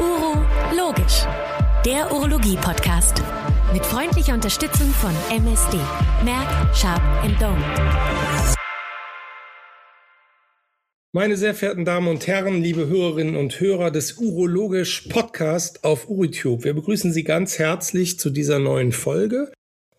Uro Logisch, der Urologie-Podcast. Mit freundlicher Unterstützung von MSD. Merck, Sharp Dome. Meine sehr verehrten Damen und Herren, liebe Hörerinnen und Hörer des Urologisch Podcast auf UriTube, wir begrüßen Sie ganz herzlich zu dieser neuen Folge.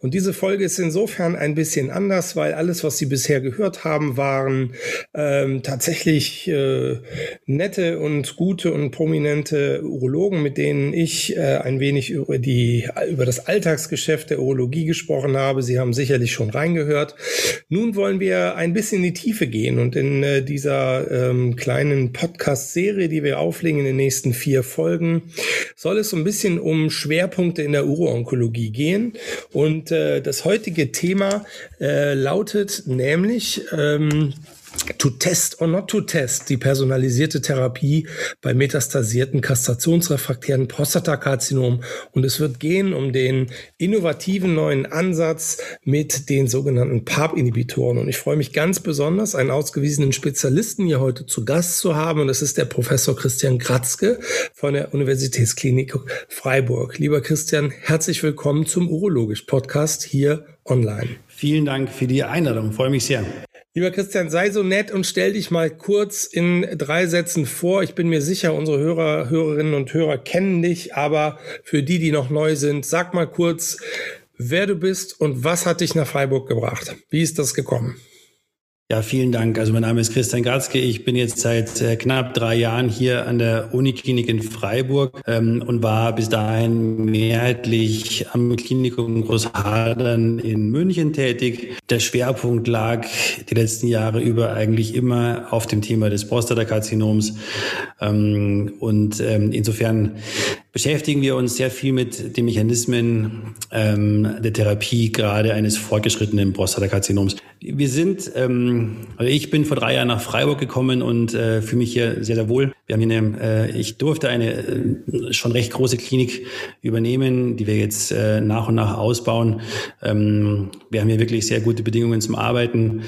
Und diese Folge ist insofern ein bisschen anders, weil alles, was Sie bisher gehört haben, waren ähm, tatsächlich äh, nette und gute und prominente Urologen, mit denen ich äh, ein wenig über die über das Alltagsgeschäft der Urologie gesprochen habe. Sie haben sicherlich schon reingehört. Nun wollen wir ein bisschen in die Tiefe gehen und in äh, dieser ähm, kleinen Podcast-Serie, die wir auflegen in den nächsten vier Folgen, soll es so ein bisschen um Schwerpunkte in der Uro-Onkologie gehen und äh, das heutige Thema äh, lautet nämlich ähm, To test or not to test, die personalisierte Therapie bei metastasierten kastrationsrefraktären Prostatakarzinom. Und es wird gehen um den innovativen neuen Ansatz mit den sogenannten PARP-Inhibitoren. Und ich freue mich ganz besonders, einen ausgewiesenen Spezialisten hier heute zu Gast zu haben. Und das ist der Professor Christian Kratzke von der Universitätsklinik Freiburg. Lieber Christian, herzlich willkommen zum Urologisch Podcast hier online. Vielen Dank für die Einladung. Freue mich sehr. Lieber Christian, sei so nett und stell dich mal kurz in drei Sätzen vor. Ich bin mir sicher, unsere Hörer, Hörerinnen und Hörer kennen dich, aber für die, die noch neu sind, sag mal kurz, wer du bist und was hat dich nach Freiburg gebracht? Wie ist das gekommen? Ja, vielen Dank. Also mein Name ist Christian Gatzke. Ich bin jetzt seit äh, knapp drei Jahren hier an der Uniklinik in Freiburg ähm, und war bis dahin mehrheitlich am Klinikum Großhadern in München tätig. Der Schwerpunkt lag die letzten Jahre über eigentlich immer auf dem Thema des Prostatakarzinoms. Ähm, und ähm, insofern beschäftigen wir uns sehr viel mit den Mechanismen ähm, der Therapie gerade eines fortgeschrittenen Prostatakarzinoms. Wir sind, ähm, also ich bin vor drei Jahren nach Freiburg gekommen und äh, fühle mich hier sehr, sehr wohl. Wir haben hier eine, äh, ich durfte eine äh, schon recht große Klinik übernehmen, die wir jetzt äh, nach und nach ausbauen. Ähm, wir haben hier wirklich sehr gute Bedingungen zum Arbeiten,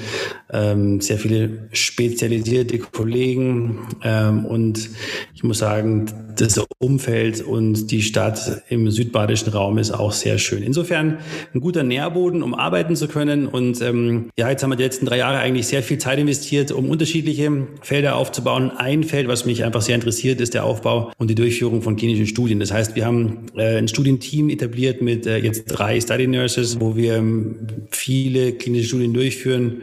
ähm, sehr viele spezialisierte Kollegen ähm, und ich muss sagen, das Umfeld und die Stadt im südbadischen Raum ist auch sehr schön. Insofern ein guter Nährboden, um arbeiten zu können. Und ähm, ja, jetzt haben wir die letzten drei Jahre eigentlich sehr viel Zeit investiert, um unterschiedliche Felder aufzubauen. Ein Feld, was mich einfach sehr interessiert, ist der Aufbau und die Durchführung von klinischen Studien. Das heißt, wir haben äh, ein Studienteam etabliert mit äh, jetzt drei Study Nurses, wo wir ähm, viele klinische Studien durchführen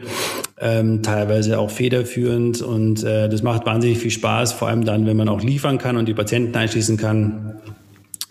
ähm, teilweise auch federführend und äh, das macht wahnsinnig viel Spaß, vor allem dann, wenn man auch liefern kann und die Patienten einschließen kann.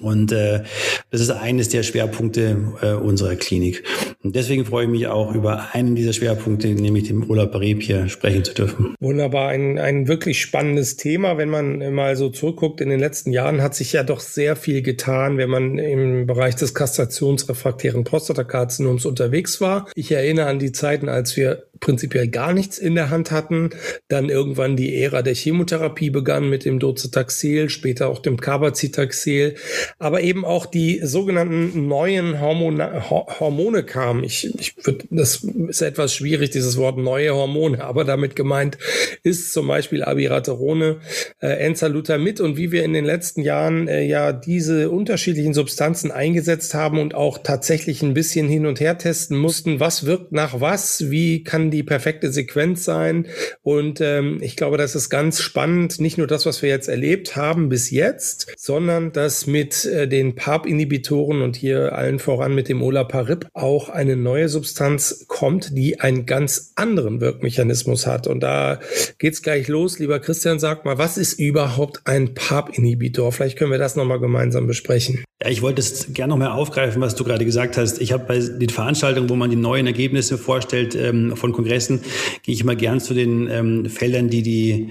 Und äh, das ist eines der Schwerpunkte äh, unserer Klinik. Und deswegen freue ich mich auch über einen dieser Schwerpunkte, nämlich dem Urlaub Reb hier sprechen zu dürfen. Wunderbar, ein, ein wirklich spannendes Thema. Wenn man mal so zurückguckt, in den letzten Jahren hat sich ja doch sehr viel getan, wenn man im Bereich des kastrationsrefraktären Prostatakarzinoms unterwegs war. Ich erinnere an die Zeiten, als wir prinzipiell gar nichts in der Hand hatten. Dann irgendwann die Ära der Chemotherapie begann mit dem Docetaxel, später auch dem Carbazitaxel, aber eben auch die sogenannten neuen Hormone, Hormone kamen. Ich, ich würd, das ist etwas schwierig, dieses Wort neue Hormone, aber damit gemeint ist zum Beispiel Abiraterone, äh, Enzalutamid und wie wir in den letzten Jahren äh, ja diese unterschiedlichen Substanzen eingesetzt haben und auch tatsächlich ein bisschen hin und her testen mussten, was wirkt nach was, wie kann die perfekte Sequenz sein. Und ähm, ich glaube, das ist ganz spannend, nicht nur das, was wir jetzt erlebt haben bis jetzt, sondern dass mit äh, den PARP-Inhibitoren und hier allen voran mit dem Olaparib auch eine neue Substanz kommt, die einen ganz anderen Wirkmechanismus hat. Und da geht's gleich los. Lieber Christian, sag mal, was ist überhaupt ein PARP-Inhibitor? Vielleicht können wir das nochmal gemeinsam besprechen. Ja, ich wollte es gerne noch mal aufgreifen, was du gerade gesagt hast. Ich habe bei den Veranstaltungen, wo man die neuen Ergebnisse vorstellt ähm, von Kongressen, gehe ich immer gern zu den ähm, Feldern, die die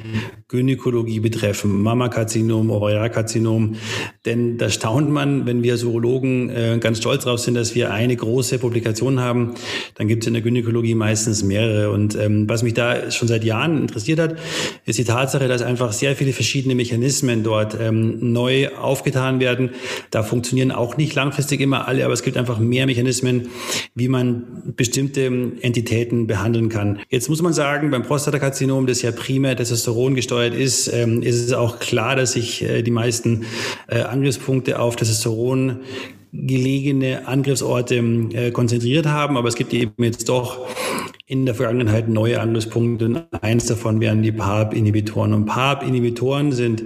Gynäkologie betreffen, Mammakarzinom, Ovarialkarzinom. Denn da staunt man, wenn wir Urologen äh, ganz stolz drauf sind, dass wir eine große Publikation haben, dann gibt es in der Gynäkologie meistens mehrere. Und ähm, was mich da schon seit Jahren interessiert hat, ist die Tatsache, dass einfach sehr viele verschiedene Mechanismen dort ähm, neu aufgetan werden. Da funktionieren auch nicht langfristig immer alle, aber es gibt einfach mehr Mechanismen, wie man bestimmte Entitäten behandeln behandeln kann. Jetzt muss man sagen, beim Prostatakarzinom, das ja primär Testosteron gesteuert ist, ähm, ist es auch klar, dass sich äh, die meisten äh, Angriffspunkte auf Testosteron gelegene Angriffsorte äh, konzentriert haben. Aber es gibt eben jetzt doch in der Vergangenheit neue Angriffspunkte und eins davon wären die PARP-Inhibitoren. Und PARP-Inhibitoren sind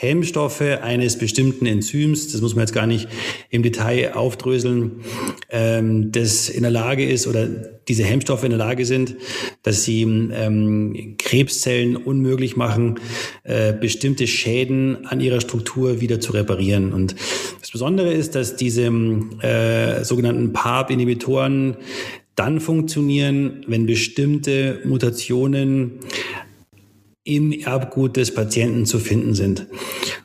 Hemmstoffe eines bestimmten Enzyms, das muss man jetzt gar nicht im Detail aufdröseln, ähm, das in der Lage ist oder diese Hemmstoffe in der Lage sind, dass sie ähm, Krebszellen unmöglich machen, äh, bestimmte Schäden an ihrer Struktur wieder zu reparieren. Und das Besondere ist, dass diese äh, sogenannten PARP-Inhibitoren dann funktionieren, wenn bestimmte Mutationen im Erbgut des Patienten zu finden sind.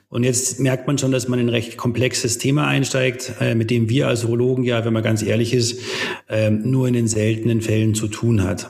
Und jetzt merkt man schon, dass man in ein recht komplexes Thema einsteigt, äh, mit dem wir als Urologen ja, wenn man ganz ehrlich ist, äh, nur in den seltenen Fällen zu tun hat.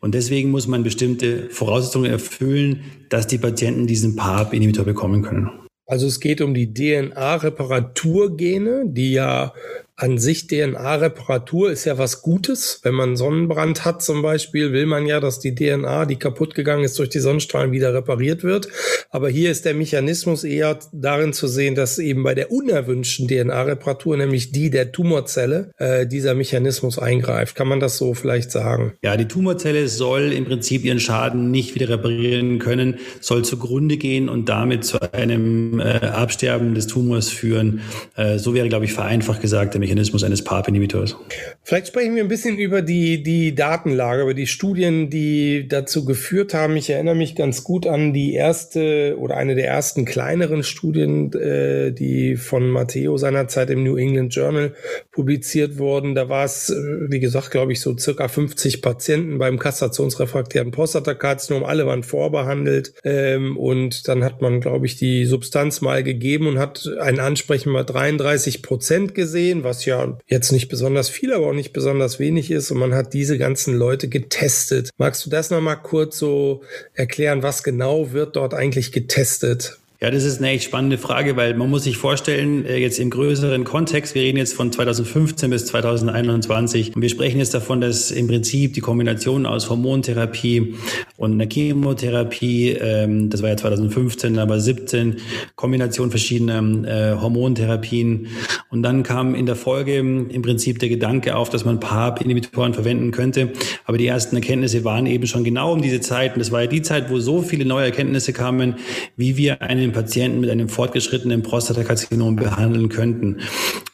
Und deswegen muss man bestimmte Voraussetzungen erfüllen, dass die Patienten diesen PARP-Inhibitor bekommen können. Also es geht um die DNA-Reparaturgene, die ja an sich DNA-Reparatur ist ja was Gutes. Wenn man Sonnenbrand hat zum Beispiel, will man ja, dass die DNA, die kaputt gegangen ist durch die Sonnenstrahlen, wieder repariert wird. Aber hier ist der Mechanismus eher darin zu sehen, dass eben bei der unerwünschten DNA-Reparatur, nämlich die der Tumorzelle, äh, dieser Mechanismus eingreift. Kann man das so vielleicht sagen? Ja, die Tumorzelle soll im Prinzip ihren Schaden nicht wieder reparieren können, soll zugrunde gehen und damit zu einem äh, Absterben des Tumors führen. Äh, so wäre, glaube ich, vereinfacht gesagt der Mechanismus Mechanismus eines PARP-Inhibitors. Vielleicht sprechen wir ein bisschen über die, die Datenlage, über die Studien, die dazu geführt haben. Ich erinnere mich ganz gut an die erste oder eine der ersten kleineren Studien, äh, die von Matteo seinerzeit im New England Journal publiziert wurden. Da war es, äh, wie gesagt, glaube ich, so circa 50 Patienten beim kastrationsrefraktären Prostatakarzinom. Alle waren vorbehandelt. Ähm, und dann hat man, glaube ich, die Substanz mal gegeben und hat ein Ansprechen mal 33 Prozent gesehen, was ja jetzt nicht besonders viel, aber auch nicht besonders wenig ist. Und man hat diese ganzen Leute getestet. Magst du das nochmal kurz so erklären, was genau wird dort eigentlich getestet? Ja, das ist eine echt spannende Frage, weil man muss sich vorstellen, äh, jetzt im größeren Kontext, wir reden jetzt von 2015 bis 2021 und wir sprechen jetzt davon, dass im Prinzip die Kombination aus Hormontherapie und einer Chemotherapie, ähm, das war ja 2015, aber 17, Kombination verschiedener äh, Hormontherapien. Und dann kam in der Folge im Prinzip der Gedanke auf, dass man PARP-Inhibitoren verwenden könnte, aber die ersten Erkenntnisse waren eben schon genau um diese Zeit. Und das war ja die Zeit, wo so viele neue Erkenntnisse kamen, wie wir einen den Patienten mit einem fortgeschrittenen Prostatakarzinom behandeln könnten.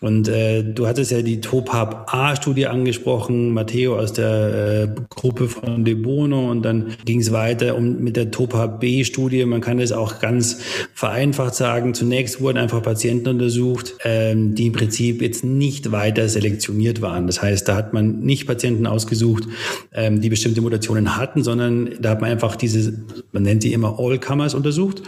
Und äh, du hattest ja die TOPAP-A-Studie angesprochen, Matteo aus der äh, Gruppe von De Bono und dann ging es weiter um, mit der TOPAP-B-Studie. Man kann es auch ganz vereinfacht sagen. Zunächst wurden einfach Patienten untersucht, ähm, die im Prinzip jetzt nicht weiter selektioniert waren. Das heißt, da hat man nicht Patienten ausgesucht, ähm, die bestimmte Mutationen hatten, sondern da hat man einfach diese, man nennt sie immer All-Comers untersucht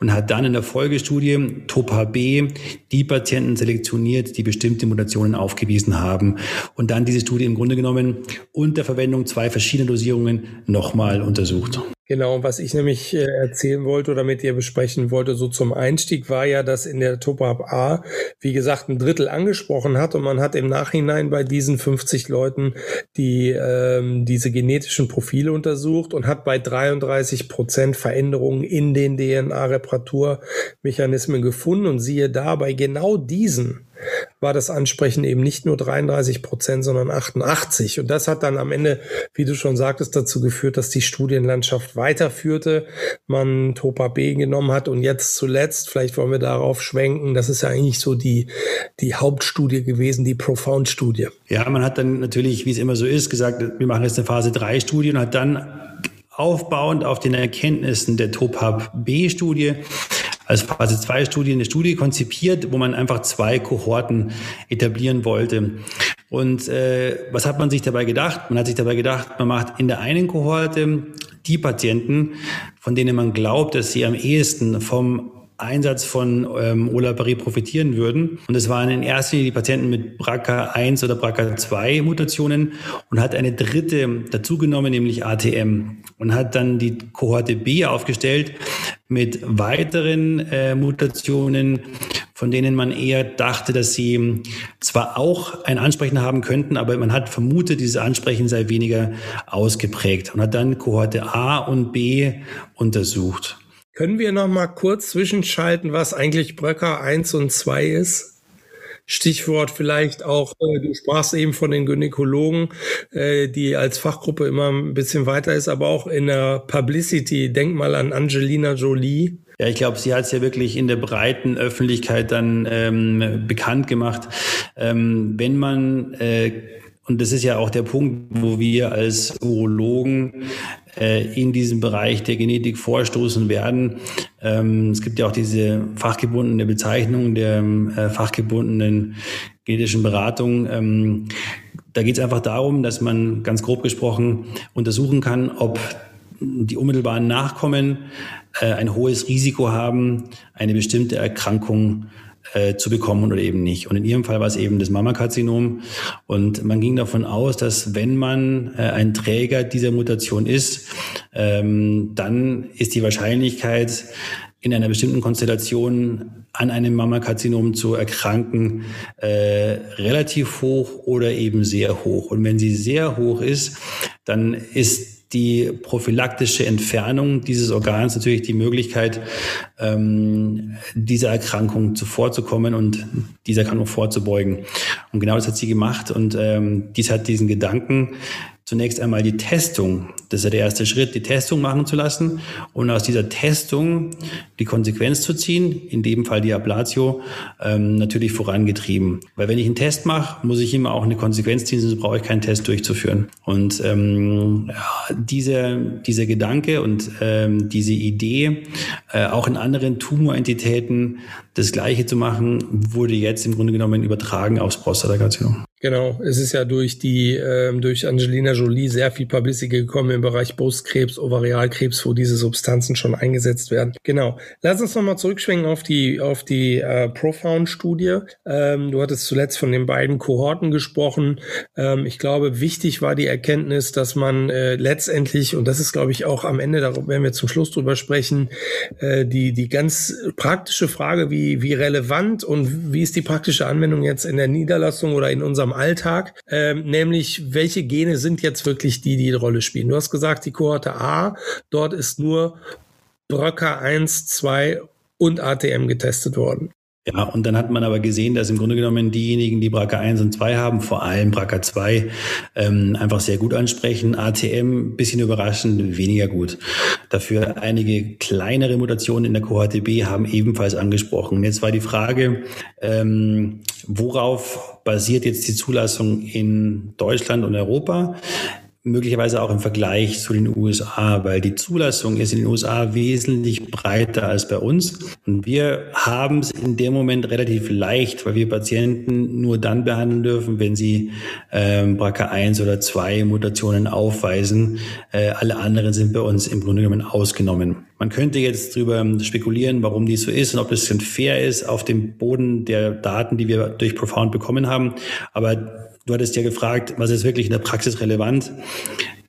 und hat dann in der Folgestudie TOPA B die Patienten selektioniert, die bestimmte Mutationen aufgewiesen haben und dann diese Studie im Grunde genommen unter Verwendung zwei verschiedener Dosierungen nochmal untersucht. Genau, was ich nämlich äh, erzählen wollte oder mit dir besprechen wollte, so zum Einstieg, war ja, dass in der Topap A, wie gesagt, ein Drittel angesprochen hat und man hat im Nachhinein bei diesen 50 Leuten die ähm, diese genetischen Profile untersucht und hat bei 33 Prozent Veränderungen in den DNA-Reparaturmechanismen gefunden und siehe da, bei genau diesen war das Ansprechen eben nicht nur 33 Prozent, sondern 88. Und das hat dann am Ende, wie du schon sagtest, dazu geführt, dass die Studienlandschaft weiterführte, man Topa B genommen hat und jetzt zuletzt, vielleicht wollen wir darauf schwenken, das ist ja eigentlich so die, die Hauptstudie gewesen, die Profound-Studie. Ja, man hat dann natürlich, wie es immer so ist, gesagt, wir machen jetzt eine Phase 3 Studie und hat dann aufbauend auf den Erkenntnissen der Topap B-Studie als Phase 2 Studie eine Studie konzipiert, wo man einfach zwei Kohorten etablieren wollte. Und äh, was hat man sich dabei gedacht? Man hat sich dabei gedacht, man macht in der einen Kohorte die Patienten, von denen man glaubt, dass sie am ehesten vom Einsatz von ähm, Olaparib profitieren würden. Und es waren in erster Linie die Patienten mit BRCA1 oder BRCA2 Mutationen und hat eine dritte dazugenommen, nämlich ATM. Und hat dann die Kohorte B aufgestellt mit weiteren äh, Mutationen, von denen man eher dachte, dass sie zwar auch ein Ansprechen haben könnten, aber man hat vermutet, dieses Ansprechen sei weniger ausgeprägt und hat dann Kohorte A und B untersucht. Können wir noch mal kurz zwischenschalten, was eigentlich Bröcker 1 und 2 ist? Stichwort vielleicht auch, äh, du sprachst eben von den Gynäkologen, äh, die als Fachgruppe immer ein bisschen weiter ist, aber auch in der Publicity. Denk mal an Angelina Jolie. Ja, ich glaube, sie hat es ja wirklich in der breiten Öffentlichkeit dann ähm, bekannt gemacht. Ähm, wenn man äh, und das ist ja auch der Punkt, wo wir als Urologen in diesem Bereich der Genetik vorstoßen werden. Ähm, es gibt ja auch diese fachgebundene Bezeichnung der äh, fachgebundenen genetischen Beratung. Ähm, da geht es einfach darum, dass man ganz grob gesprochen untersuchen kann, ob die unmittelbaren Nachkommen äh, ein hohes Risiko haben, eine bestimmte Erkrankung äh, zu bekommen oder eben nicht. Und in ihrem Fall war es eben das Mammakarzinom. Und man ging davon aus, dass wenn man äh, ein Träger dieser Mutation ist, ähm, dann ist die Wahrscheinlichkeit, in einer bestimmten Konstellation an einem Mammakarzinom zu erkranken, äh, relativ hoch oder eben sehr hoch. Und wenn sie sehr hoch ist, dann ist die prophylaktische Entfernung dieses Organs natürlich die Möglichkeit, ähm, dieser Erkrankung zuvorzukommen und dieser Erkrankung vorzubeugen. Und genau das hat sie gemacht und ähm, dies hat diesen Gedanken zunächst einmal die Testung, das ist ja der erste Schritt, die Testung machen zu lassen und aus dieser Testung die Konsequenz zu ziehen, in dem Fall die Ablatio, ähm, natürlich vorangetrieben. Weil wenn ich einen Test mache, muss ich immer auch eine Konsequenz ziehen, sonst brauche ich keinen Test durchzuführen. Und ähm, ja, dieser, dieser Gedanke und ähm, diese Idee, äh, auch in anderen Tumorentitäten das Gleiche zu machen, wurde jetzt im Grunde genommen übertragen aufs Prostatakarzinom. Genau, es ist ja durch die ähm, durch Angelina Jolie sehr viel Publicity gekommen im Bereich Brustkrebs, Ovarialkrebs, wo diese Substanzen schon eingesetzt werden. Genau. Lass uns nochmal zurückschwenken auf die auf die äh, Profound-Studie. Ähm, du hattest zuletzt von den beiden Kohorten gesprochen. Ähm, ich glaube, wichtig war die Erkenntnis, dass man äh, letztendlich und das ist, glaube ich, auch am Ende, darüber werden wir zum Schluss drüber sprechen, äh, die die ganz praktische Frage, wie wie relevant und wie ist die praktische Anwendung jetzt in der Niederlassung oder in unserem Alltag, ähm, nämlich welche Gene sind jetzt wirklich die, die die Rolle spielen. Du hast gesagt, die Kohorte A, dort ist nur BRCA1, 2 und ATM getestet worden. Ja, und dann hat man aber gesehen, dass im Grunde genommen diejenigen, die BRCA 1 und 2 haben, vor allem BRCA 2, ähm, einfach sehr gut ansprechen. ATM, bisschen überraschend, weniger gut. Dafür einige kleinere Mutationen in der Kohorte B haben ebenfalls angesprochen. Jetzt war die Frage, ähm, worauf basiert jetzt die Zulassung in Deutschland und Europa? Möglicherweise auch im Vergleich zu den USA, weil die Zulassung ist in den USA wesentlich breiter als bei uns. Und wir haben es in dem Moment relativ leicht, weil wir Patienten nur dann behandeln dürfen, wenn sie ähm, BRCA1 oder 2 Mutationen aufweisen. Äh, alle anderen sind bei uns im Grunde genommen ausgenommen. Man könnte jetzt darüber spekulieren, warum dies so ist und ob das fair ist auf dem Boden der Daten, die wir durch Profound bekommen haben. Aber Du hattest ja gefragt, was ist wirklich in der Praxis relevant?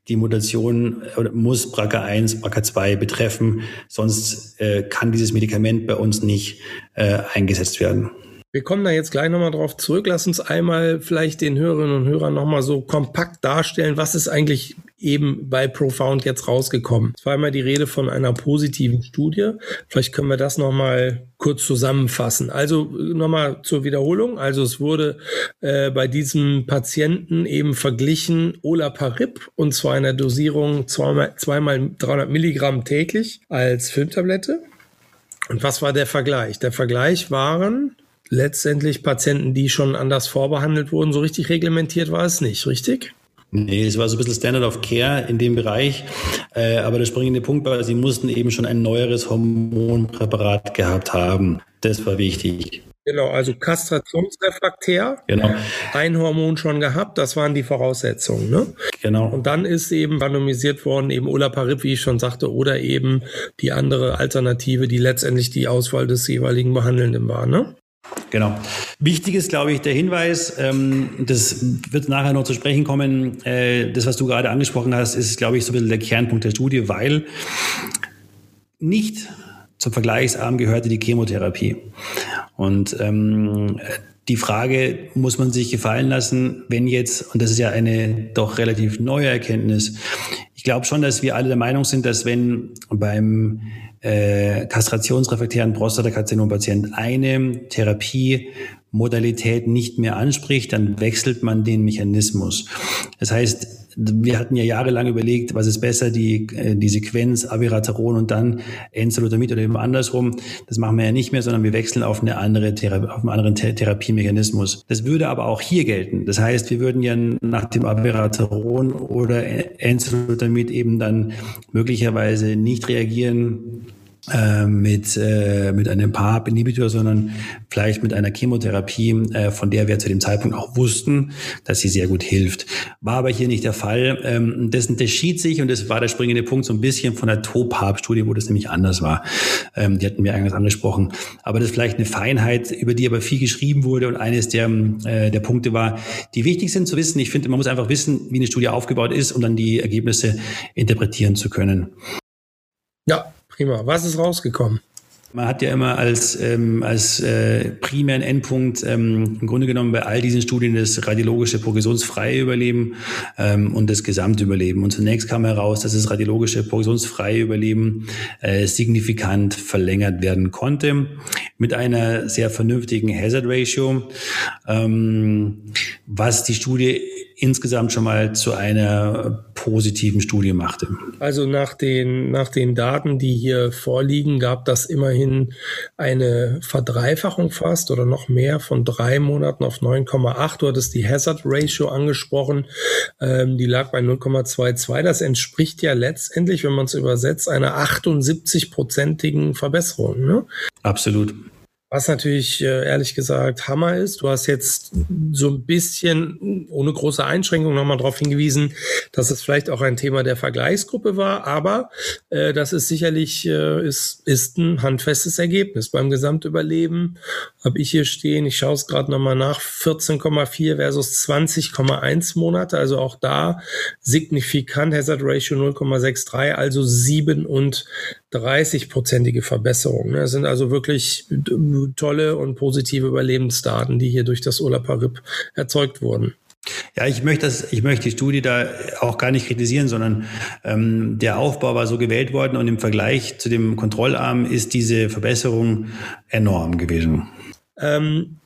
Die Mutation muss BRCA1, BRCA2 betreffen, sonst äh, kann dieses Medikament bei uns nicht äh, eingesetzt werden. Wir kommen da jetzt gleich nochmal drauf zurück. Lass uns einmal vielleicht den Hörerinnen und Hörern nochmal so kompakt darstellen, was ist eigentlich eben bei Profound jetzt rausgekommen. Es war einmal die Rede von einer positiven Studie. Vielleicht können wir das nochmal kurz zusammenfassen. Also nochmal zur Wiederholung. Also es wurde äh, bei diesem Patienten eben verglichen Olaparib und zwar in der Dosierung zweimal, zweimal 300 Milligramm täglich als Filmtablette. Und was war der Vergleich? Der Vergleich waren letztendlich Patienten, die schon anders vorbehandelt wurden. So richtig reglementiert war es nicht, richtig? Nee, es war so ein bisschen Standard of Care in dem Bereich. Äh, aber der springende Punkt war, sie mussten eben schon ein neueres Hormonpräparat gehabt haben. Das war wichtig. Genau, also kastrationsrefraktär. Genau. Ein Hormon schon gehabt, das waren die Voraussetzungen. Ne? Genau. Und dann ist eben randomisiert worden, eben Olaparib, wie ich schon sagte, oder eben die andere Alternative, die letztendlich die Auswahl des jeweiligen Behandelnden war. Ne? Genau. Wichtig ist, glaube ich, der Hinweis, ähm, das wird nachher noch zu sprechen kommen, äh, das, was du gerade angesprochen hast, ist, glaube ich, so ein bisschen der Kernpunkt der Studie, weil nicht zum Vergleichsarm gehörte die Chemotherapie. Und ähm, die Frage muss man sich gefallen lassen, wenn jetzt, und das ist ja eine doch relativ neue Erkenntnis, ich glaube schon, dass wir alle der Meinung sind, dass wenn beim äh, kastrationsrefraktären Prostatakarzinompatient eine Therapiemodalität nicht mehr anspricht, dann wechselt man den Mechanismus. Das heißt, wir hatten ja jahrelang überlegt, was ist besser, die, äh, die Sequenz Abiraterol und dann Enzalutamid oder eben andersrum. Das machen wir ja nicht mehr, sondern wir wechseln auf eine andere auf einen anderen Therapiemechanismus. Das würde aber auch hier gelten. Das heißt, wir würden ja nach dem Abiraterol oder Enzalutamid eben dann möglicherweise nicht reagieren äh, mit, äh, mit einem PARP-Inhibitor, sondern vielleicht mit einer Chemotherapie, äh, von der wir zu dem Zeitpunkt auch wussten, dass sie sehr gut hilft. War aber hier nicht der Fall. Ähm, das unterschied sich, und das war der springende Punkt, so ein bisschen von der TOPARP-Studie, wo das nämlich anders war. Ähm, die hatten wir eigentlich angesprochen. Aber das ist vielleicht eine Feinheit, über die aber viel geschrieben wurde. Und eines der, äh, der Punkte war, die wichtig sind zu wissen. Ich finde, man muss einfach wissen, wie eine Studie aufgebaut ist, um dann die Ergebnisse interpretieren zu können. Ja, Prima. Was ist rausgekommen? Man hat ja immer als, ähm, als äh, primären Endpunkt ähm, im Grunde genommen bei all diesen Studien das radiologische progressionsfreie Überleben ähm, und das Gesamtüberleben. Und zunächst kam heraus, dass das radiologische progressionsfreie Überleben äh, signifikant verlängert werden konnte mit einer sehr vernünftigen Hazard Ratio, ähm, was die Studie insgesamt schon mal zu einer positiven Studie machte. Also nach den, nach den Daten, die hier vorliegen, gab das immerhin eine Verdreifachung fast oder noch mehr von drei Monaten auf 9,8. Du hattest die Hazard Ratio angesprochen. Ähm, die lag bei 0,22. Das entspricht ja letztendlich, wenn man es übersetzt, einer 78-prozentigen Verbesserung. Ne? Absolut. Was natürlich äh, ehrlich gesagt Hammer ist. Du hast jetzt so ein bisschen ohne große Einschränkung nochmal darauf hingewiesen, dass es vielleicht auch ein Thema der Vergleichsgruppe war, aber äh, das ist sicherlich äh, ist, ist ein handfestes Ergebnis. Beim Gesamtüberleben habe ich hier stehen, ich schaue es gerade nochmal nach, 14,4 versus 20,1 Monate, also auch da signifikant Hazard Ratio 0,63, also 7 und 30-prozentige Verbesserung. Das sind also wirklich tolle und positive Überlebensdaten, die hier durch das Olaparib erzeugt wurden. Ja, ich möchte das, ich möchte die Studie da auch gar nicht kritisieren, sondern ähm, der Aufbau war so gewählt worden und im Vergleich zu dem Kontrollarm ist diese Verbesserung enorm gewesen. Ähm,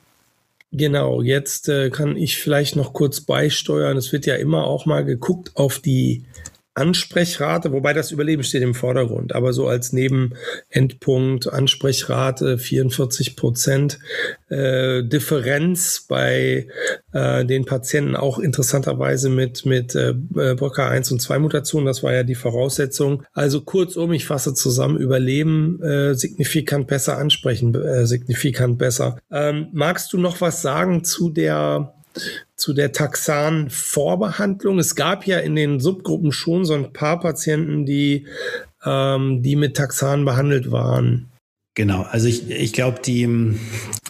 genau, jetzt äh, kann ich vielleicht noch kurz beisteuern. Es wird ja immer auch mal geguckt auf die Ansprechrate, wobei das Überleben steht im Vordergrund, aber so als Nebenendpunkt Ansprechrate 44 Prozent, äh, Differenz bei äh, den Patienten auch interessanterweise mit, mit äh, BRCA1 und 2 Mutationen, das war ja die Voraussetzung. Also kurzum, ich fasse zusammen, Überleben äh, signifikant besser ansprechen, äh, signifikant besser. Ähm, magst du noch was sagen zu der zu der Taxan-Vorbehandlung. Es gab ja in den Subgruppen schon so ein paar Patienten, die, ähm, die mit Taxan behandelt waren. Genau, also ich, ich glaube, die ähm,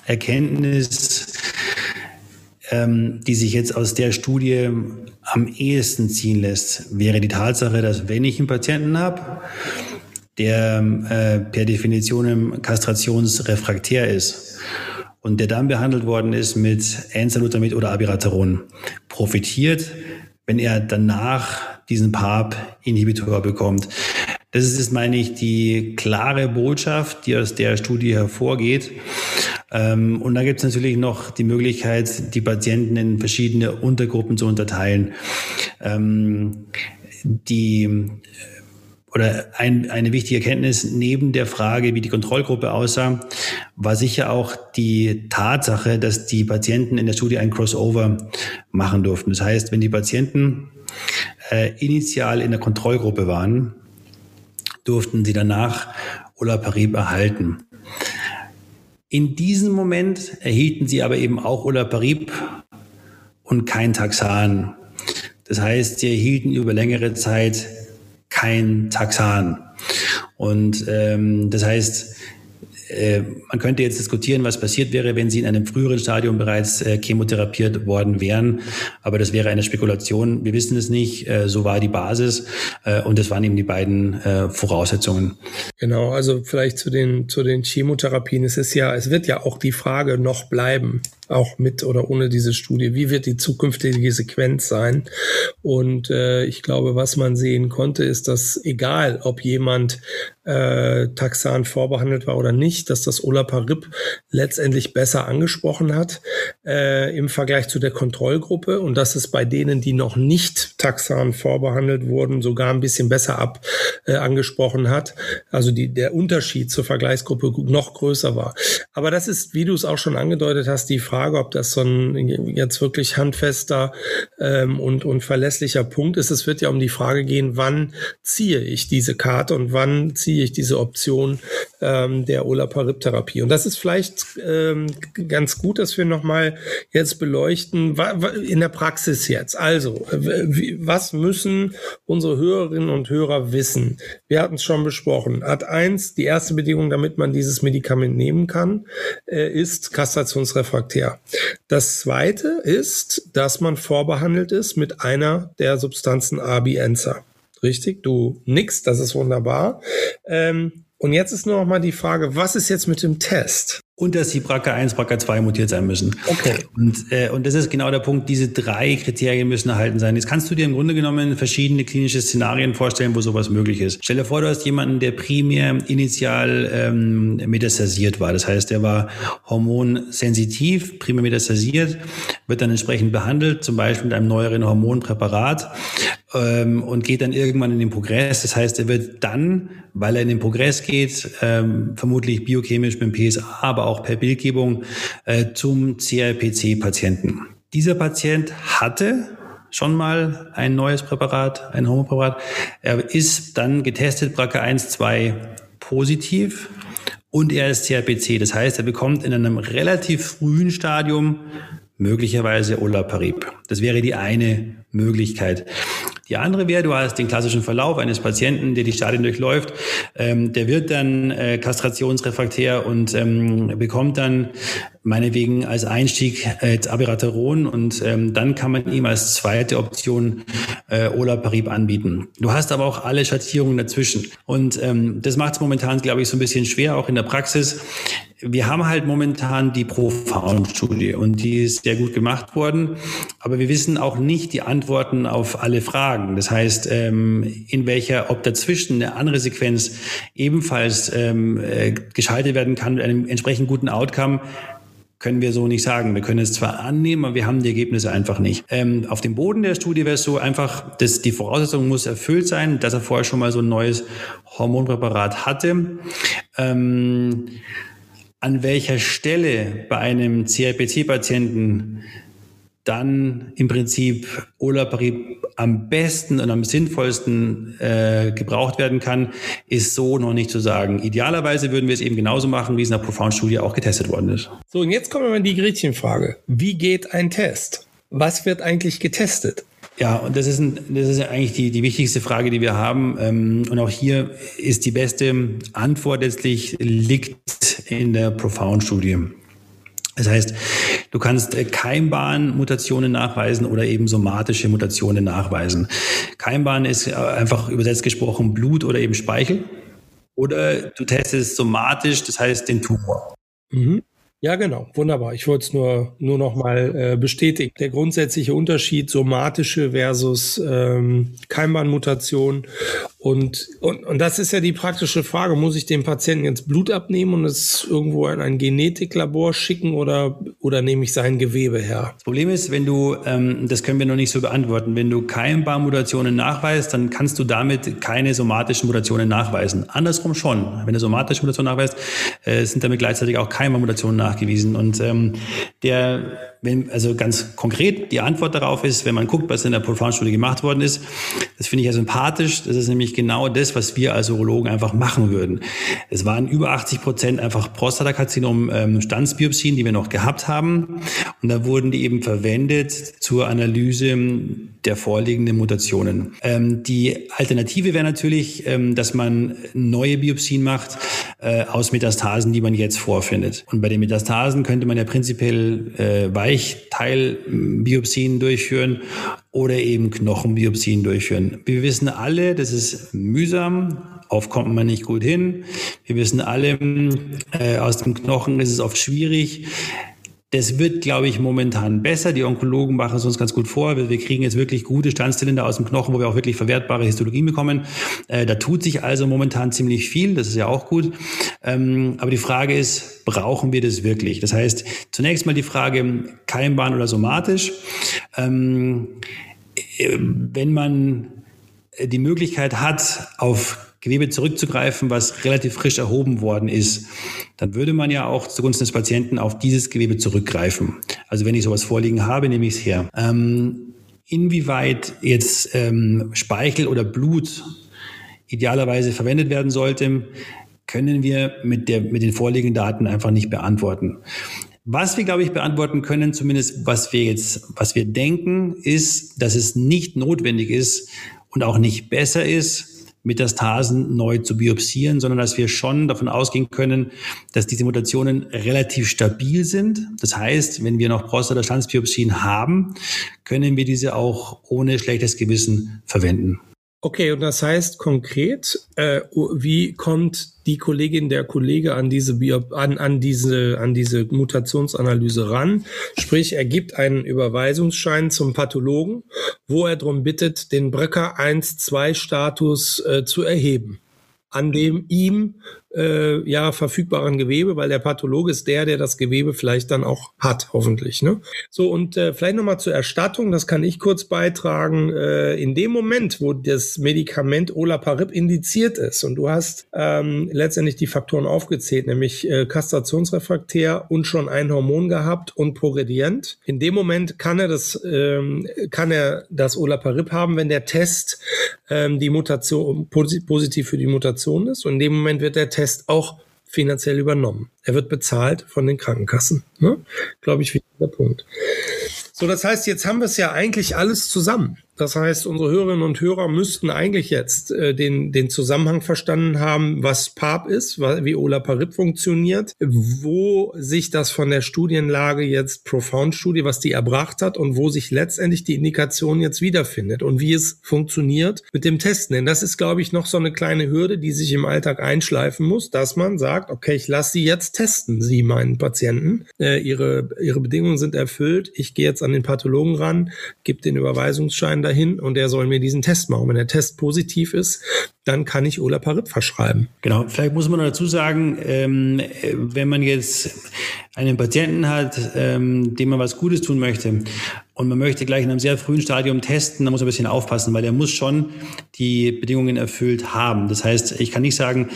Erkenntnis, ähm, die sich jetzt aus der Studie am ehesten ziehen lässt, wäre die Tatsache, dass wenn ich einen Patienten habe, der äh, per Definition kastrationsrefraktär ist und der dann behandelt worden ist mit Enzalutamid oder Abiraterol, profitiert, wenn er danach diesen PARP-Inhibitor bekommt. Das ist, meine ich, die klare Botschaft, die aus der Studie hervorgeht. Ähm, und da gibt es natürlich noch die Möglichkeit, die Patienten in verschiedene Untergruppen zu unterteilen. Ähm, die oder ein, eine wichtige Erkenntnis neben der Frage, wie die Kontrollgruppe aussah, war sicher auch die Tatsache, dass die Patienten in der Studie ein Crossover machen durften. Das heißt, wenn die Patienten äh, initial in der Kontrollgruppe waren, durften sie danach Olaparib erhalten. In diesem Moment erhielten sie aber eben auch Olaparib und kein Taxan. Das heißt, sie erhielten über längere Zeit kein Taxan. Und ähm, das heißt, äh, man könnte jetzt diskutieren, was passiert wäre, wenn sie in einem früheren Stadium bereits äh, chemotherapiert worden wären. Aber das wäre eine Spekulation. Wir wissen es nicht. Äh, so war die Basis. Äh, und das waren eben die beiden äh, Voraussetzungen. Genau. Also vielleicht zu den, zu den Chemotherapien. Es ist ja, es wird ja auch die Frage noch bleiben auch mit oder ohne diese Studie. Wie wird die zukünftige Sequenz sein? Und äh, ich glaube, was man sehen konnte, ist, dass egal, ob jemand äh, Taxan vorbehandelt war oder nicht, dass das Olaparib letztendlich besser angesprochen hat äh, im Vergleich zu der Kontrollgruppe und dass es bei denen, die noch nicht Taxan vorbehandelt wurden, sogar ein bisschen besser ab äh, angesprochen hat. Also die, der Unterschied zur Vergleichsgruppe noch größer war. Aber das ist, wie du es auch schon angedeutet hast, die Frage, ob das so ein jetzt wirklich handfester ähm, und, und verlässlicher Punkt ist. Es wird ja um die Frage gehen, wann ziehe ich diese Karte und wann ziehe ich diese Option ähm, der Olaparib-Therapie. Und das ist vielleicht ähm, ganz gut, dass wir nochmal jetzt beleuchten, in der Praxis jetzt. Also, was müssen unsere Hörerinnen und Hörer wissen? Wir hatten es schon besprochen. Art 1, die erste Bedingung, damit man dieses Medikament nehmen kann, äh, ist kastrationsrefraktär. Das zweite ist, dass man vorbehandelt ist mit einer der Substanzen Abienza. Richtig? Du nix, das ist wunderbar. Ähm, und jetzt ist nur noch mal die Frage, was ist jetzt mit dem Test? Und dass die BRCA1, BRCA2 mutiert sein müssen. Okay. Und, äh, und das ist genau der Punkt, diese drei Kriterien müssen erhalten sein. Jetzt kannst du dir im Grunde genommen verschiedene klinische Szenarien vorstellen, wo sowas möglich ist. Stell dir vor, du hast jemanden, der primär initial ähm, metastasiert war. Das heißt, der war hormonsensitiv, primär metastasiert, wird dann entsprechend behandelt, zum Beispiel mit einem neueren Hormonpräparat ähm, und geht dann irgendwann in den Progress. Das heißt, er wird dann, weil er in den Progress geht, ähm, vermutlich biochemisch mit dem PSA, aber auch per Bildgebung äh, zum CRPC-Patienten. Dieser Patient hatte schon mal ein neues Präparat, ein Homopräparat. Er ist dann getestet, BRCA1, 2 positiv und er ist CRPC. Das heißt, er bekommt in einem relativ frühen Stadium möglicherweise Olaparib. Das wäre die eine Möglichkeit. Die andere wäre, du hast den klassischen Verlauf eines Patienten, der die Stadien durchläuft. Ähm, der wird dann äh, kastrationsrefraktär und ähm, bekommt dann meinetwegen als Einstieg äh, Abiraterol und ähm, dann kann man ihm als zweite Option äh, Olaparib anbieten. Du hast aber auch alle Schattierungen dazwischen und ähm, das macht es momentan, glaube ich, so ein bisschen schwer, auch in der Praxis. Wir haben halt momentan die Profound-Studie und die ist sehr gut gemacht worden, aber wir wissen auch nicht die Antworten auf alle Fragen. Das heißt, ähm, in welcher, ob dazwischen eine andere Sequenz ebenfalls ähm, äh, geschaltet werden kann mit einem entsprechend guten Outcome, können wir so nicht sagen. Wir können es zwar annehmen, aber wir haben die Ergebnisse einfach nicht. Ähm, auf dem Boden der Studie wäre es so einfach, dass die Voraussetzung muss erfüllt sein, dass er vorher schon mal so ein neues Hormonpräparat hatte. Ähm, an welcher Stelle bei einem CRPC-Patienten dann im Prinzip Olaparib am besten und am sinnvollsten äh, gebraucht werden kann, ist so noch nicht zu sagen. Idealerweise würden wir es eben genauso machen, wie es in der Profound-Studie auch getestet worden ist. So, und jetzt kommen wir in die Gretchenfrage. Wie geht ein Test? Was wird eigentlich getestet? Ja, und das ist, ein, das ist eigentlich die, die wichtigste Frage, die wir haben. Ähm, und auch hier ist die beste Antwort letztlich liegt in der Profound-Studie. Das heißt, du kannst äh, Keimbahn-Mutationen nachweisen oder eben somatische Mutationen nachweisen. Keimbahn ist äh, einfach übersetzt gesprochen Blut oder eben Speichel. Oder du testest somatisch, das heißt den Tumor. Mhm. Ja, genau. Wunderbar. Ich wollte es nur, nur noch mal äh, bestätigen. Der grundsätzliche Unterschied somatische versus ähm, Keimbahnmutation und, und, und das ist ja die praktische Frage. Muss ich dem Patienten jetzt Blut abnehmen und es irgendwo in ein Genetiklabor schicken oder, oder nehme ich sein Gewebe her? Das Problem ist, wenn du, ähm, das können wir noch nicht so beantworten, wenn du Keimbahnmutationen nachweist, dann kannst du damit keine somatischen Mutationen nachweisen. Andersrum schon. Wenn du somatische Mutationen nachweist, äh, sind damit gleichzeitig auch Keimbahnmutationen nachgewiesen. Und ähm, der wenn, also ganz konkret, die Antwort darauf ist, wenn man guckt, was in der Profound-Studie gemacht worden ist, das finde ich ja sympathisch. Das ist nämlich genau das, was wir als Urologen einfach machen würden. Es waren über 80 Prozent einfach Prostatakarzinom ähm, die wir noch gehabt haben. Und da wurden die eben verwendet zur Analyse der vorliegenden Mutationen. Ähm, die Alternative wäre natürlich, ähm, dass man neue Biopsien macht äh, aus Metastasen, die man jetzt vorfindet. Und bei den Metastasen könnte man ja prinzipiell äh, Weichteilbiopsien durchführen oder eben Knochenbiopsien durchführen. Wir wissen alle, das ist mühsam, oft kommt man nicht gut hin. Wir wissen alle, äh, aus dem Knochen ist es oft schwierig. Das wird, glaube ich, momentan besser. Die Onkologen machen es uns ganz gut vor. Wir, wir kriegen jetzt wirklich gute Standzylinder aus dem Knochen, wo wir auch wirklich verwertbare Histologien bekommen. Äh, da tut sich also momentan ziemlich viel. Das ist ja auch gut. Ähm, aber die Frage ist, brauchen wir das wirklich? Das heißt, zunächst mal die Frage, keimbahn oder somatisch. Ähm, äh, wenn man die Möglichkeit hat, auf Gewebe zurückzugreifen, was relativ frisch erhoben worden ist, dann würde man ja auch zugunsten des Patienten auf dieses Gewebe zurückgreifen. Also wenn ich sowas vorliegen habe, nehme ich es her. Ähm, inwieweit jetzt ähm, Speichel oder Blut idealerweise verwendet werden sollte, können wir mit, der, mit den vorliegenden Daten einfach nicht beantworten. Was wir, glaube ich, beantworten können, zumindest was wir jetzt, was wir denken, ist, dass es nicht notwendig ist und auch nicht besser ist, Metastasen neu zu biopsieren, sondern dass wir schon davon ausgehen können, dass diese Mutationen relativ stabil sind. Das heißt, wenn wir noch Prostatastandsbiopsien haben, können wir diese auch ohne schlechtes Gewissen verwenden. Okay, und das heißt konkret, äh, wie kommt die Kollegin der Kollege an diese Bio an, an diese an diese Mutationsanalyse ran? Sprich, er gibt einen Überweisungsschein zum Pathologen, wo er darum bittet, den Bröcker 1-2 Status äh, zu erheben, an dem ihm äh, ja verfügbaren Gewebe, weil der Pathologe ist der, der das Gewebe vielleicht dann auch hat, hoffentlich. Ne? So, und äh, vielleicht nochmal zur Erstattung, das kann ich kurz beitragen. Äh, in dem Moment, wo das Medikament Olaparib indiziert ist und du hast ähm, letztendlich die Faktoren aufgezählt, nämlich äh, kastrationsrefraktär und schon ein Hormon gehabt und progredient, in dem Moment kann er das, ähm, kann er das Olaparib haben, wenn der Test ähm, die Mutation positiv für die Mutation ist. Und in dem Moment wird der Test Test auch finanziell übernommen. Er wird bezahlt von den Krankenkassen. Ne? Glaube ich, wichtiger Punkt. So, das heißt, jetzt haben wir es ja eigentlich alles zusammen. Das heißt, unsere Hörerinnen und Hörer müssten eigentlich jetzt äh, den, den Zusammenhang verstanden haben, was PAP ist, wie Olaparib funktioniert, wo sich das von der Studienlage jetzt Profound-Studie, was die erbracht hat und wo sich letztendlich die Indikation jetzt wiederfindet und wie es funktioniert mit dem Testen. Denn das ist, glaube ich, noch so eine kleine Hürde, die sich im Alltag einschleifen muss, dass man sagt, okay, ich lasse Sie jetzt testen, Sie meinen Patienten. Äh, ihre, ihre Bedingungen sind erfüllt. Ich gehe jetzt an den Pathologen ran, gebe den Überweisungsschein dahin und er soll mir diesen Test machen. Wenn der Test positiv ist, dann kann ich Olaparib verschreiben. Genau, vielleicht muss man dazu sagen, ähm, wenn man jetzt einen Patienten hat, ähm, dem man was Gutes tun möchte und man möchte gleich in einem sehr frühen Stadium testen, dann muss man ein bisschen aufpassen, weil er muss schon die Bedingungen erfüllt haben. Das heißt, ich kann nicht sagen,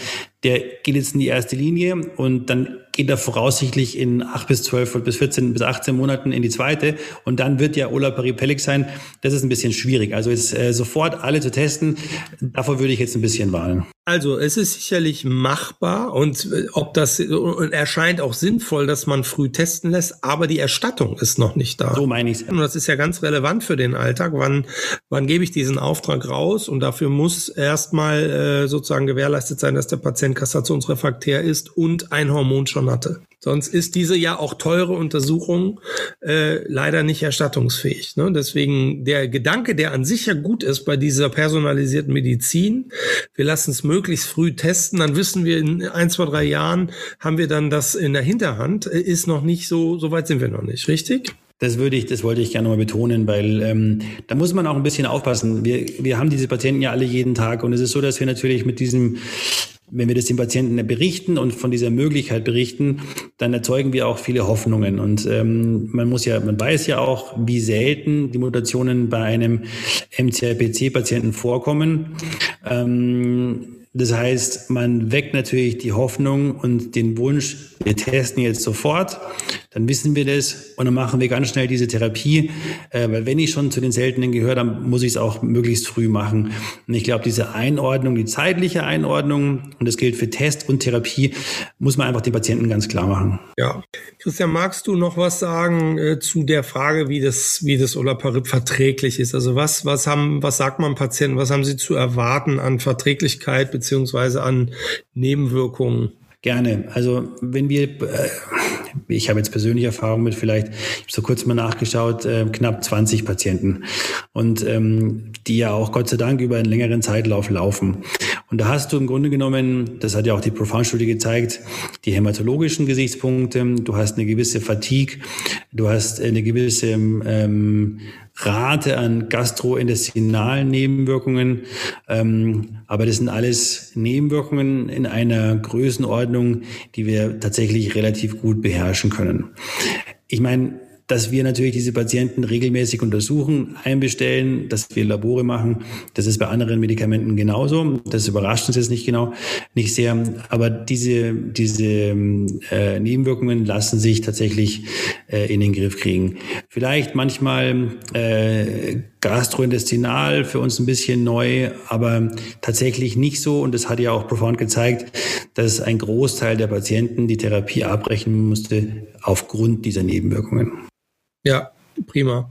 der geht jetzt in die erste Linie und dann geht er voraussichtlich in acht bis zwölf bis 14 bis 18 Monaten in die zweite und dann wird ja Ola Peripellic sein. Das ist ein bisschen schwierig. Also jetzt äh, sofort alle zu testen, davor würde ich jetzt ein bisschen warnen. Also es ist sicherlich machbar und äh, ob das und erscheint auch sinnvoll, dass man früh testen lässt, aber die Erstattung ist noch nicht da. So meine ich Und das ist ja ganz relevant für den Alltag. Wann, wann gebe ich diesen Auftrag raus? Und dafür muss erstmal äh, sozusagen gewährleistet sein, dass der Patient kastrationsrefraktär ist und ein Hormon schon hatte. Sonst ist diese ja auch teure Untersuchung äh, leider nicht erstattungsfähig. Ne? Deswegen der Gedanke, der an sich ja gut ist bei dieser personalisierten Medizin, wir lassen es möglichst früh testen, dann wissen wir in ein, zwei, drei Jahren haben wir dann das in der Hinterhand, ist noch nicht so, so weit sind wir noch nicht, richtig? Das würde ich, das wollte ich gerne mal betonen, weil ähm, da muss man auch ein bisschen aufpassen. Wir, wir haben diese Patienten ja alle jeden Tag und es ist so, dass wir natürlich mit diesem wenn wir das den Patienten berichten und von dieser Möglichkeit berichten, dann erzeugen wir auch viele Hoffnungen. Und ähm, man muss ja, man weiß ja auch, wie selten die Mutationen bei einem MCRPC-Patienten vorkommen. Ähm, das heißt, man weckt natürlich die Hoffnung und den Wunsch, wir testen jetzt sofort, dann wissen wir das und dann machen wir ganz schnell diese Therapie, äh, weil wenn ich schon zu den Seltenen gehöre, dann muss ich es auch möglichst früh machen. Und ich glaube, diese Einordnung, die zeitliche Einordnung, und das gilt für Test und Therapie, muss man einfach den Patienten ganz klar machen. Ja. Christian, magst du noch was sagen äh, zu der Frage, wie das, wie das Olaparib verträglich ist? Also was, was haben, was sagt man Patienten, was haben sie zu erwarten an Verträglichkeit beziehungsweise an Nebenwirkungen? Gerne. Also wenn wir, äh, ich habe jetzt persönliche Erfahrung mit vielleicht, ich habe so kurz mal nachgeschaut, äh, knapp 20 Patienten und ähm, die ja auch Gott sei Dank über einen längeren Zeitlauf laufen. Und da hast du im Grunde genommen, das hat ja auch die Profound-Studie gezeigt, die hämatologischen Gesichtspunkte, du hast eine gewisse Fatigue, du hast eine gewisse ähm, Rate an gastrointestinalen Nebenwirkungen. Ähm, aber das sind alles Nebenwirkungen in einer Größenordnung, die wir tatsächlich relativ gut beherrschen können. Ich meine, dass wir natürlich diese Patienten regelmäßig untersuchen, einbestellen, dass wir Labore machen. Das ist bei anderen Medikamenten genauso. Das überrascht uns jetzt nicht genau, nicht sehr. Aber diese, diese äh, Nebenwirkungen lassen sich tatsächlich äh, in den Griff kriegen. Vielleicht manchmal äh, gastrointestinal für uns ein bisschen neu, aber tatsächlich nicht so. Und das hat ja auch Profound gezeigt, dass ein Großteil der Patienten die Therapie abbrechen musste aufgrund dieser Nebenwirkungen. Ja, prima.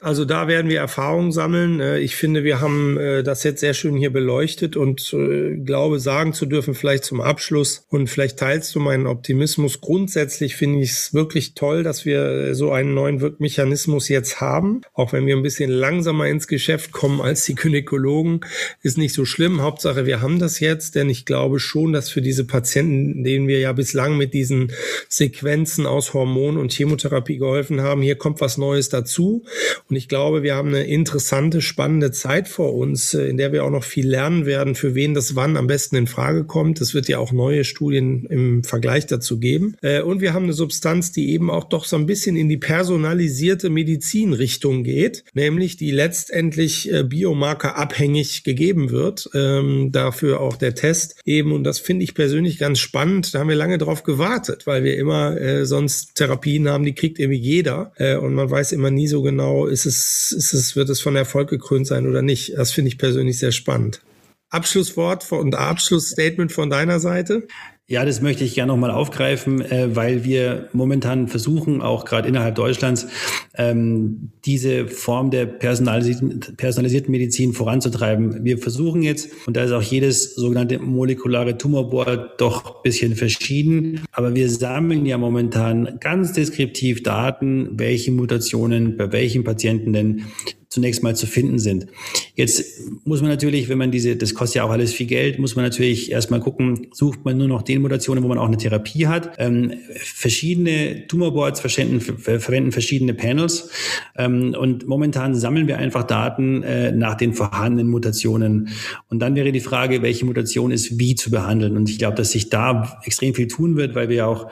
Also da werden wir Erfahrungen sammeln. Äh, ich finde, wir haben äh, das jetzt sehr schön hier beleuchtet und äh, glaube sagen zu dürfen, vielleicht zum Abschluss und vielleicht teilst du meinen Optimismus. Grundsätzlich finde ich es wirklich toll, dass wir so einen neuen Wirkmechanismus jetzt haben. Auch wenn wir ein bisschen langsamer ins Geschäft kommen als die Gynäkologen, ist nicht so schlimm. Hauptsache, wir haben das jetzt, denn ich glaube schon, dass für diese Patienten, denen wir ja bislang mit diesen Sequenzen aus Hormon und Chemotherapie geholfen haben, hier kommt was Neues dazu. Und ich glaube, wir haben eine interessante, spannende Zeit vor uns, äh, in der wir auch noch viel lernen werden, für wen das wann am besten in Frage kommt. Es wird ja auch neue Studien im Vergleich dazu geben. Äh, und wir haben eine Substanz, die eben auch doch so ein bisschen in die personalisierte Medizinrichtung geht, nämlich die letztendlich äh, Biomarker abhängig gegeben wird. Ähm, dafür auch der Test eben. Und das finde ich persönlich ganz spannend. Da haben wir lange drauf gewartet, weil wir immer sonst Therapien haben, die kriegt irgendwie jeder. und man weiß immer nie so genau, ist es, ist es, wird es von Erfolg gekrönt sein oder nicht? Das finde ich persönlich sehr spannend. Abschlusswort und Abschlussstatement von deiner Seite? Ja, das möchte ich gerne nochmal aufgreifen, äh, weil wir momentan versuchen, auch gerade innerhalb Deutschlands, ähm, diese Form der personalisierten, personalisierten Medizin voranzutreiben. Wir versuchen jetzt, und da ist auch jedes sogenannte molekulare Tumorboard doch ein bisschen verschieden, aber wir sammeln ja momentan ganz deskriptiv Daten, welche Mutationen bei welchen Patienten denn zunächst mal zu finden sind. Jetzt muss man natürlich, wenn man diese, das kostet ja auch alles viel Geld, muss man natürlich erstmal gucken, sucht man nur noch den Mutationen, wo man auch eine Therapie hat. Ähm, verschiedene Tumorboards verwenden, verwenden verschiedene Panels ähm, und momentan sammeln wir einfach Daten äh, nach den vorhandenen Mutationen. Und dann wäre die Frage, welche Mutation ist wie zu behandeln. Und ich glaube, dass sich da extrem viel tun wird, weil wir ja auch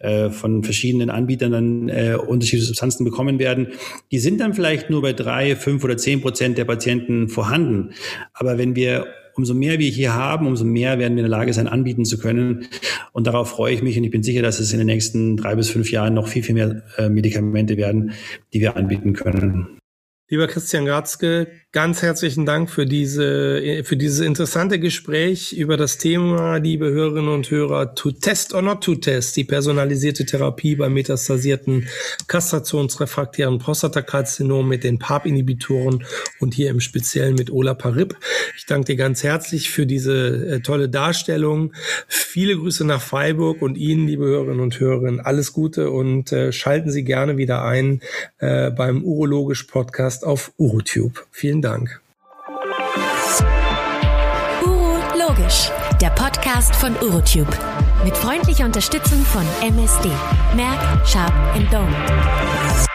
äh, von verschiedenen Anbietern dann äh, unterschiedliche Substanzen bekommen werden. Die sind dann vielleicht nur bei drei, fünf oder zehn Prozent der Patienten vorhanden. Aber wenn wir umso mehr wir hier haben, umso mehr werden wir in der Lage sein, anbieten zu können. Und darauf freue ich mich und ich bin sicher, dass es in den nächsten drei bis fünf Jahren noch viel, viel mehr äh, Medikamente werden, die wir anbieten können. Lieber Christian Gratzke, ganz herzlichen Dank für diese, für dieses interessante Gespräch über das Thema, liebe Hörerinnen und Hörer, to test or not to test, die personalisierte Therapie bei metastasierten kastrationsrefraktären Prostatakarzinom mit den PARP-Inhibitoren und hier im Speziellen mit Olaparib. Ich danke dir ganz herzlich für diese äh, tolle Darstellung. Viele Grüße nach Freiburg und Ihnen, liebe Hörerinnen und Hörer, alles Gute und äh, schalten Sie gerne wieder ein äh, beim Urologisch Podcast auf UroTube. Vielen Dank. Uro Logisch, der Podcast von UroTube. Mit freundlicher Unterstützung von MSD. Merck, Sharp Dome.